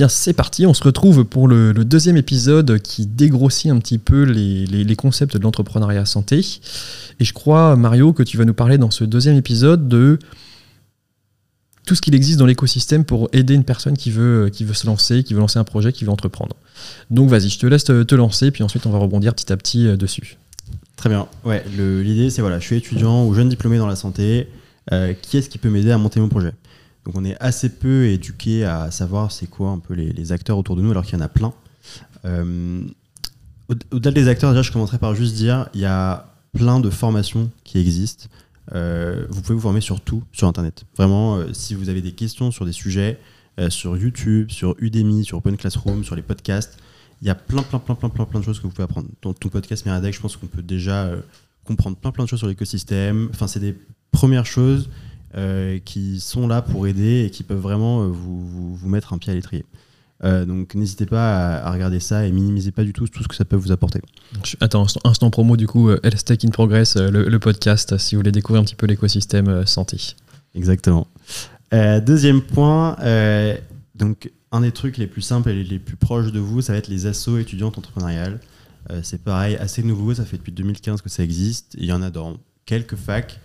bien, c'est parti. On se retrouve pour le, deuxième épisode qui dégrossit un petit peu les, concepts de l'entrepreneuriat santé. Et je crois, Mario, que tu vas nous parler dans ce deuxième épisode de tout ce qu'il existe dans l'écosystème pour aider une personne qui veut, qui veut se lancer, qui veut lancer un projet, qui veut entreprendre. Donc vas-y, je te laisse te, lancer, puis ensuite on va rebondir petit à petit euh, dessus. Très bien. Ouais, l'idée c'est voilà, je suis étudiant ou jeune diplômé dans la santé. Euh, qui est-ce qui peut m'aider à monter mon projet? Donc on est assez peu éduqué à savoir c'est quoi un peu les, acteurs autour de nous, alors qu'il y en a plein. Euh, au-delà des acteurs, déjà, je commencerai par juste dire il y a plein de formations qui existent. Euh, vous pouvez vous former sur tout sur Internet. Vraiment, si vous avez des questions sur des sujets, sur YouTube, sur Udemy, sur Open Classroom, sur les podcasts, il y a plein, plein, plein, plein, plein, plein de choses que vous pouvez apprendre. Dans ton podcast Miradec, je pense qu'on peut déjà comprendre plein, plein de choses sur l'écosystème. Enfin, c'est des premières choses euh, qui sont là pour aider et qui peuvent vraiment euh, vous, vous, mettre un pied à l'étrier. Euh, donc n'hésitez pas à, regarder ça et minimisez pas du tout tout ce que ça peut vous apporter. Attends, instant, promo du coup, Health Tech in Progress, le, podcast, si vous voulez découvrir un petit peu l'écosystème santé. Exactement. deuxième point, donc un des trucs les plus simples et les, plus proches de vous, ça va être les assos étudiantes entrepreneuriales. c'est pareil, assez nouveau, ça fait depuis 2015 que ça existe. Il y en a dans quelques facs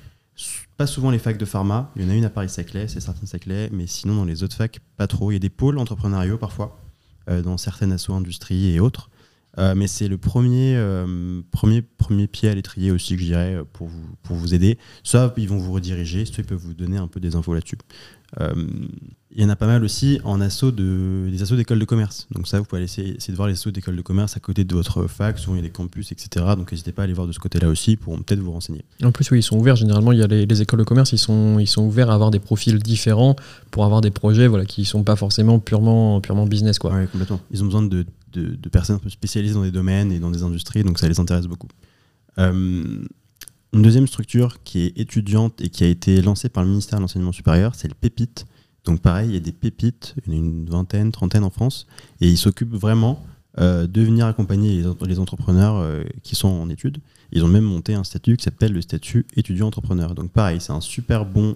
pas souvent les facs de pharma. Il y en a une à Paris-Saclay, c'est certain Saclay, mais sinon dans les autres facs, pas trop. Il y a des pôles entrepreneuriaux parfois, euh, dans certaines assos industries et autres. Euh, mais c'est le premier, euh, premier, premier pied à l'étrier aussi que je dirais pour vous, pour vous aider. Soit ils vont vous rediriger, soit ils peuvent vous donner un peu des infos là-dessus. Euh, il y en a pas mal aussi en assaut de, des assos d'écoles de commerce. Donc ça, vous pouvez aller essayer, de voir les assos d'écoles de commerce à côté de votre fac, souvent il y a des campus, etc. Donc n'hésitez pas à aller voir de ce côté-là aussi pour peut-être vous renseigner. En plus, oui, ils sont ouverts. Généralement, il y a les, écoles de commerce, ils sont, ils sont ouverts à avoir des profils différents pour avoir des projets voilà, qui ne sont pas forcément purement, purement business. Quoi. complètement. Ils ont besoin de, de, personnes un peu spécialisées dans des domaines et dans des industries, donc ça les intéresse beaucoup. Euh, une deuxième structure qui est étudiante et qui a été lancée par le ministère de l'Enseignement supérieur, c'est le PEPIT. Donc pareil, il y a des pépites, une vingtaine, trentaine en France, et ils s'occupent vraiment euh, de venir accompagner les, entrepreneurs euh, qui sont en études. Ils ont même monté un statut qui s'appelle le statut étudiant-entrepreneur. Donc pareil, c'est un super bon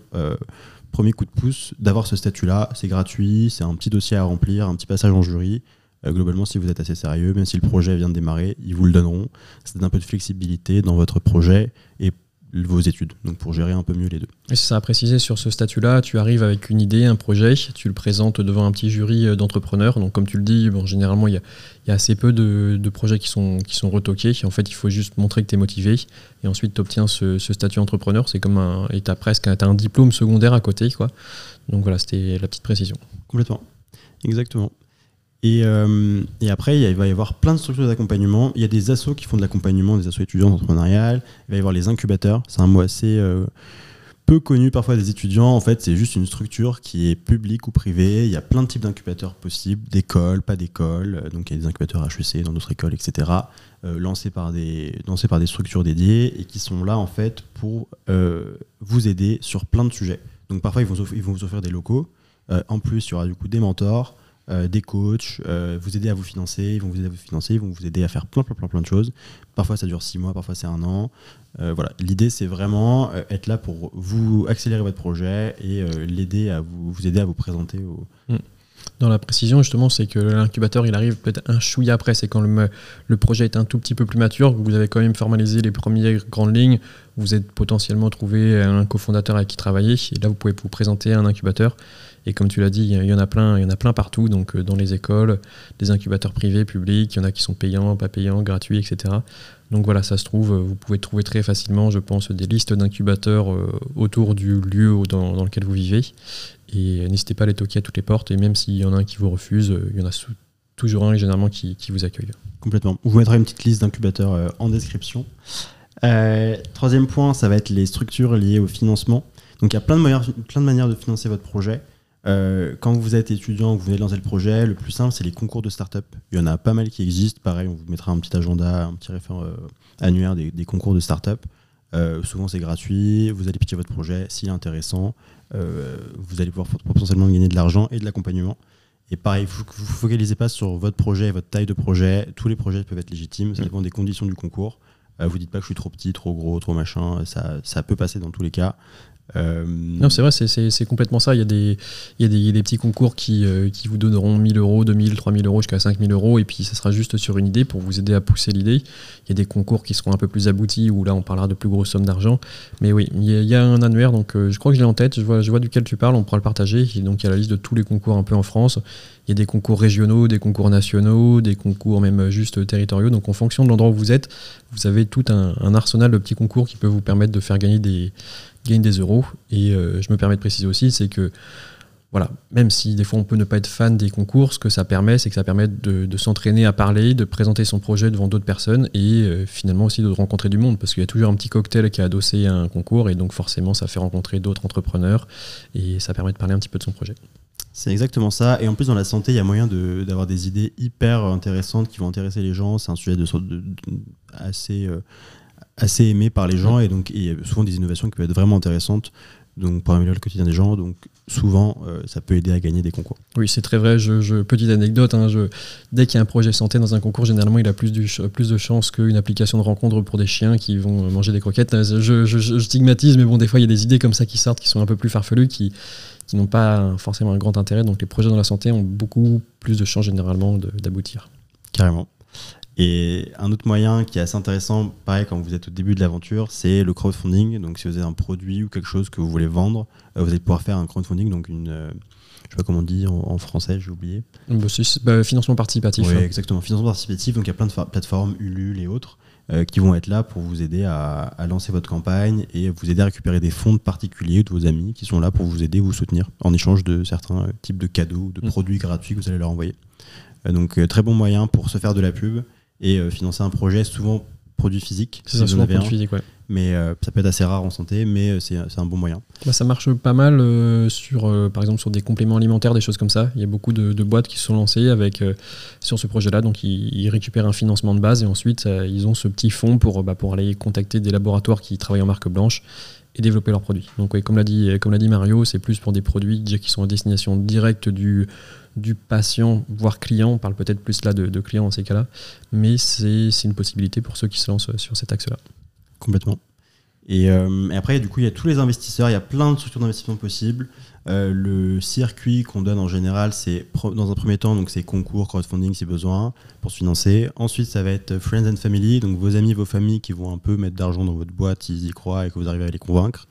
premier coup de pouce d'avoir ce statut-là. C'est gratuit, c'est un petit dossier à remplir, un petit passage en jury. Globalement, si vous êtes assez sérieux, même si le projet vient de démarrer, ils vous le donneront. C'est un peu de flexibilité dans votre projet et vos études, donc pour gérer un peu mieux les deux. Et c'est ça à préciser sur ce statut-là, tu arrives avec une idée, un projet, tu le présentes devant un petit jury euh, d'entrepreneurs. Donc comme tu le dis, bon, généralement il y, a, assez peu de, projets qui sont, qui sont retoqués. En fait, il faut juste montrer que tu es motivé et ensuite tu obtiens ce, statut entrepreneur. C'est comme un, et tu as presque as un diplôme secondaire à côté. Quoi. Donc voilà, c'était la petite précision. Complètement. Exactement. Euh, et, après, il va y avoir plein de structures d'accompagnement. Il y a des assos qui font de l'accompagnement, des assos étudiants entrepreneuriales. Il va y avoir les incubateurs. C'est un mot assez euh, peu connu parfois des étudiants. En fait, c'est juste une structure qui est publique ou privée. Il y a plein de types d'incubateurs possibles, d'écoles, pas d'écoles. Donc il y a des incubateurs HEC dans d'autres écoles, etc. Euh, lancés, par des, lancés par des structures dédiées et qui sont là en fait pour vous aider sur plein de sujets. Donc parfois, ils vont, ils vont vous offrir des locaux. en plus, il y aura du coup des mentors. Euh, des coachs, euh, vous aider à vous financer, ils vont vous aider à vous financer, ils vont vous aider à faire plein, plein, plein, plein de choses. Parfois, ça dure six mois, parfois, c'est un an. Euh, voilà, l'idée, c'est vraiment être là pour vous accélérer votre projet et l'aider à vous, aider à vous présenter au, mm. Dans la précision, justement, c'est que l'incubateur, il arrive peut-être un chouïa après. C'est quand le, projet est un tout petit peu plus mature, vous avez quand même formalisé les premières grandes lignes, vous êtes potentiellement trouvé un cofondateur avec qui travailler, et là, vous pouvez vous présenter un incubateur. Et comme tu l'as dit, il y en a plein, il y en a plein partout, donc euh, dans les écoles, des incubateurs privés, publics, il y en a qui sont payants, pas payants, gratuits, etc. Donc voilà, ça se trouve, vous pouvez trouver très facilement, je pense, des listes d'incubateurs euh, autour du lieu dans, lequel vous vivez. Et n'hésitez pas à les toquer à toutes les portes, et même s'il y en a un qui vous refuse, euh, il y en a toujours un généralement qui, vous accueille. Complètement. On vous mettra une petite liste d'incubateurs en description. troisième point, ça va être les structures liées au financement. Donc il y a plein de, manières, plein de manières de financer votre projet. Euh, quand vous êtes étudiant, vous venez de lancer le projet, le plus simple, c'est les concours de start-up. Il y en a pas mal qui existent. Pareil, on vous mettra un petit agenda, un petit référent euh, annuaire des, concours de start-up. Euh, souvent, c'est gratuit. Vous allez pitcher votre projet. S'il est intéressant, vous allez pouvoir potentiellement gagner de l'argent et de l'accompagnement. Et pareil, vous ne vous focalisez pas sur votre projet et votre taille de projet. Tous les projets peuvent être légitimes. Ça mm. dépend des conditions du concours. vous dites pas que je suis trop petit, trop gros, trop machin. Ça, ça peut passer dans tous les cas. Euh, Non, c'est vrai, c'est- complètement ça. Il y a des, petits concours qui, euh, vous donneront 1000 euros, 2000, 3000 euros jusqu'à 5000 euros, et puis ça sera juste sur une idée pour vous aider à pousser l'idée. Il y a des concours qui seront un peu plus aboutis, où là on parlera de plus grosses sommes d'argent. Mais oui, il y, a, un annuaire, donc euh, je crois que je l'ai en tête, je vois, duquel tu parles, on pourra le partager. Donc il y a la liste de tous les concours un peu en France. Il y a des concours régionaux, des concours nationaux, des concours même juste territoriaux. Donc en fonction de l'endroit où vous êtes, vous avez tout un, un arsenal de petits concours qui peut vous permettre de faire gagner des, gagner des euros. Et euh, je me permets de préciser aussi, c'est que voilà, même si des fois on peut ne pas être fan des concours, ce que ça permet, c'est que ça permet de, s'entraîner à parler, de présenter son projet devant d'autres personnes et euh, finalement aussi de rencontrer du monde, parce qu'il y a toujours un petit cocktail qui est adossé à un concours et donc forcément ça fait rencontrer d'autres entrepreneurs et ça permet de parler un petit peu de son projet. C'est exactement ça. Et en plus, dans la santé, il y a moyen d'avoir des idées hyper intéressantes qui vont intéresser les gens. C'est un sujet de, de- de- assez, euh, assez aimé par les gens et donc il y a souvent des innovations qui peuvent être vraiment intéressantes donc pour améliorer le quotidien des gens. Donc souvent, euh, ça peut aider à gagner des concours. Oui, c'est très vrai. Je, je- petite anecdote, hein, je- dès qu'il y a un projet santé dans un concours, généralement, il a plus, du plus de chances qu'une application de rencontre pour des chiens qui vont manger des croquettes. Euh, Je, je- stigmatise, mais bon, des fois, il y a des idées comme ça qui sortent, qui sont un peu plus farfelues, qui, qui n'ont pas forcément un grand intérêt. Donc, les projets dans la santé ont beaucoup plus de chances, généralement, d'aboutir. Carrément. Et un autre moyen qui est assez intéressant, pareil, quand vous êtes au début de l'aventure, c'est le crowdfunding. Donc, si vous avez un produit ou quelque chose que vous voulez vendre, euh, vous allez pouvoir faire un crowdfunding, donc une. euh, je sais pas comment on dit en, en français, j'ai oublié. Bah, bah, financement participatif. Oui, hein. exactement. Financement participatif, donc il y a plein de plateformes, Ulule et autres, euh, qui vont être là pour vous aider à, à lancer votre campagne et vous aider à récupérer des fonds de particuliers ou de vos amis qui sont là pour vous aider, vous soutenir en échange de certains euh, types de cadeaux, de Mm. produits gratuits que vous allez leur envoyer. Euh, donc très bon moyen pour se faire de la pub et euh, financer un projet, souvent produit physique, C'est si souvent un. physique, ouais. mais euh, ça peut être assez rare en santé, mais euh, c'est un bon moyen. Bah, ça marche pas mal euh, sur, euh, par exemple, sur des compléments alimentaires, des choses comme ça. Il y a beaucoup de, de boîtes qui se sont lancées avec, sur ce projet-là. Donc, ils, ils récupèrent un financement de base et ensuite, ils ont ce petit fonds pour, bah, pour aller contacter des laboratoires qui travaillent en marque blanche développer leurs produits. Donc, comme l'a dit, dit Mario, c'est plus pour des produits qui sont à destination directe du, du patient, voire client. On parle peut-être plus là de, de client dans ces cas-là, mais c'est une possibilité pour ceux qui se lancent sur cet axe-là. Complètement. Euh, et après, du coup, il y a tous les investisseurs, il y a plein de structures d'investissement possibles. Euh, le circuit qu'on donne en général, c'est dans un premier temps, donc c'est concours, crowdfunding si besoin, pour se financer. Ensuite, ça va être friends and family, donc vos amis, vos familles qui vont un peu mettre d'argent dans votre boîte, s'ils y croient et que vous arrivez à les convaincre.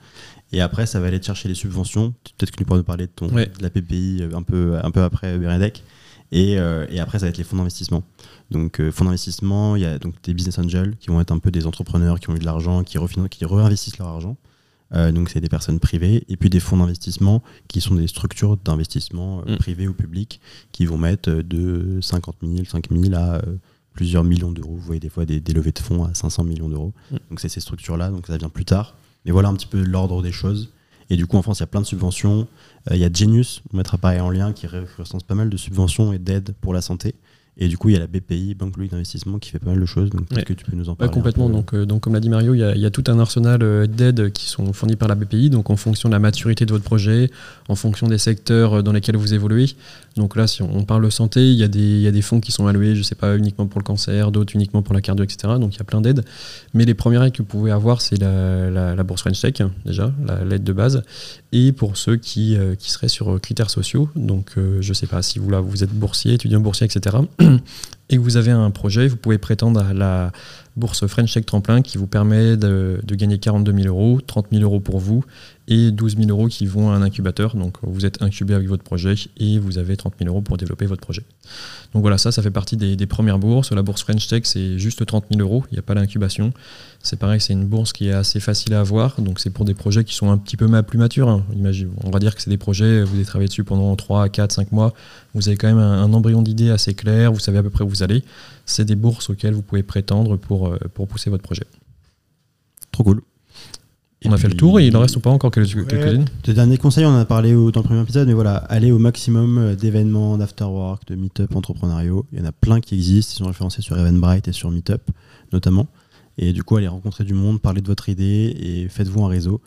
Et après, ça va aller chercher les subventions. Peut-être que tu pourras nous parler de, ton, Ouais. de la PPI un peu, un peu après. Et, euh, et après, ça va être les fonds d'investissement. Donc, euh, fonds d'investissement, il y a donc des business angels qui vont être un peu des entrepreneurs qui ont eu de l'argent, qui, qui réinvestissent leur argent. Euh, donc, c'est des personnes privées. Et puis des fonds d'investissement qui sont des structures d'investissement euh, Mm. privées ou publiques qui vont mettre euh, de 50 000, 5 000 à plusieurs millions d'euros. Vous voyez des fois des, des levées de fonds à 500 millions d'euros. Mm. Donc, c'est ces structures-là. Donc, ça vient plus tard. Mais voilà un petit peu l'ordre des choses. Et du coup, en France, il y a plein de subventions. Euh, Il y a Genius, on mettra pareil en lien, qui recense pas mal de subventions et d'aides pour la santé. Et du coup, il y a la BPI, Banque publique d'investissement, qui fait pas mal de choses. Donc, peut-être Ouais. que tu peux nous en Ouais, parler. un complètement. Donc, euh, donc, comme l'a dit Mario, il y, a, il y a tout un arsenal euh, d'aides qui sont fournies par la BPI, donc en fonction de la maturité de votre projet, en fonction des secteurs euh, dans lesquels vous évoluez. Donc là, si on, parle santé, il y, a des, il y a des fonds qui sont alloués, je sais pas, uniquement pour le cancer, d'autres uniquement pour la cardio, etc. Donc il y a plein d'aides. Mais les premières aides que vous pouvez avoir, c'est la, la, la bourse French Tech, hein, déjà, la- l'aide de base. Et pour ceux qui, euh, seraient sur euh, critères sociaux, donc euh, je sais pas, si vous, là, vous êtes boursier, étudiant boursier, etc. et que vous avez un projet, vous pouvez prétendre à la bourse French Tech Tremplin qui vous permet de, gagner 42 000 euros, 30 000 euros pour vous et 12 000 euros qui vont à un incubateur. Donc vous êtes incubé avec votre projet et vous avez 30 000 euros pour développer votre projet. Donc voilà, ça, ça fait partie des, premières bourses. La bourse French Tech, c'est juste 30 000 euros, il n'y a pas l'incubation. C'est pareil, c'est une bourse qui est assez facile à avoir. Donc c'est pour des projets qui sont un petit peu plus matures. hein. On va dire que c'est des projets, vous avez travaillé dessus pendant 3, 4, 5 mois. Vous avez quand même un, un embryon d'idée assez clair, vous savez à peu près où vous allez. C'est des bourses auxquelles vous pouvez prétendre pour, euh, pour pousser votre projet. Trop cool. On a fait le tour et il en reste ou pas encore quelques- Ouais. quelques-unes De derniers conseils, on en a parlé au- dans le premier épisode, mais voilà, allez au maximum euh, d'événements, d'afterwork, de meet-up entrepreneuriaux. Il y en a plein qui existent, ils sont référencés sur Eventbrite et sur Meetup notamment. Et du coup, allez rencontrer du monde, parlez de votre idée et faites-vous un réseau.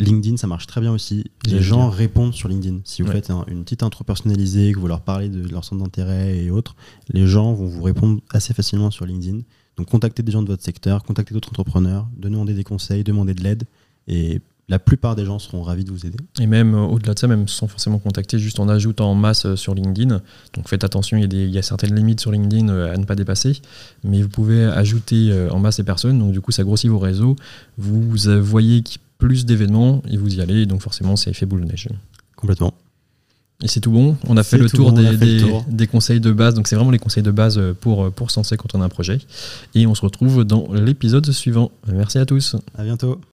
LinkedIn, ça marche très bien aussi. Les gens répondent sur LinkedIn. Si vous Ouais. faites un- une petite intro personnalisée, que vous leur parlez de leur centre d'intérêt et autres, les gens vont vous répondre assez facilement sur LinkedIn. Donc contactez des gens de votre secteur, contactez d'autres entrepreneurs, demandez des conseils, demandez de l'aide et la plupart des gens seront ravis de vous aider. Et même euh, au-delà de ça, même sans forcément contacter, juste en ajoutant en masse euh, sur LinkedIn. Donc faites attention, il y, a des- il y a certaines limites sur LinkedIn euh, à ne pas dépasser. Mais vous pouvez ajouter en masse les personnes. Donc du coup, ça grossit vos réseaux. Vous voyez plus d'événements et vous y allez. Donc forcément, c'est effet boule de neige. Complètement. Et c'est tout bon. On a fait le tour, bon, des, fait le des- tour. des conseils de base. Donc c'est vraiment les conseils de base pour, pour se lancer quand on a un projet. Et on se retrouve dans l'épisode suivant. Merci à tous. À bientôt.